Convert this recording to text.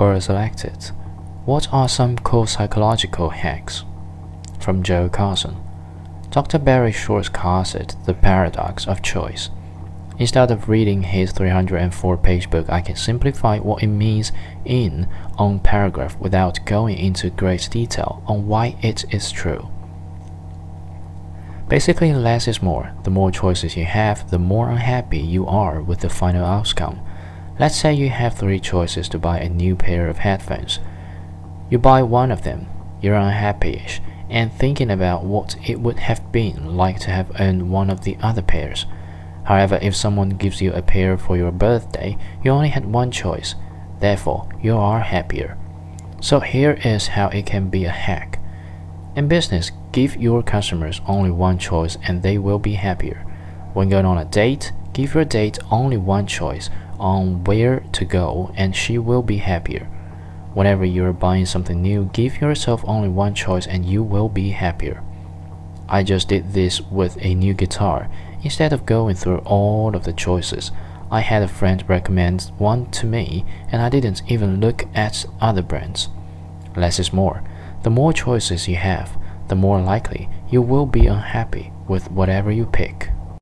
Quora selected. What are some cool psychological hacks? From Joe Carson. Dr. Barry Schwartz it the paradox of choice. Instead of reading his 304 page book, I can simplify what it means in one paragraph without going into great detail on why it is true. Basically, less is more. The more choices you have, the more unhappy you are with the final outcome. Let's say you have three choices to buy a new pair of headphones. You buy one of them, you're unhappyish, and thinking about what it would have been like to have owned one of the other pairs. However, if someone gives you a pair for your birthday, you only had one choice. Therefore, you are happier. So here is how it can be a hack. In business, give your customers only one choice and they will be happier. When going on a date, give your date only one choice on where to go and she will be happier. Whenever you're buying something new, give yourself only one choice and you will be happier. I just did this with a new guitar. Instead of going through all of the choices, I had a friend recommend one to me and I didn't even look at other brands. Less is more. The more choices you have, the more likely you will be unhappy with whatever you pick.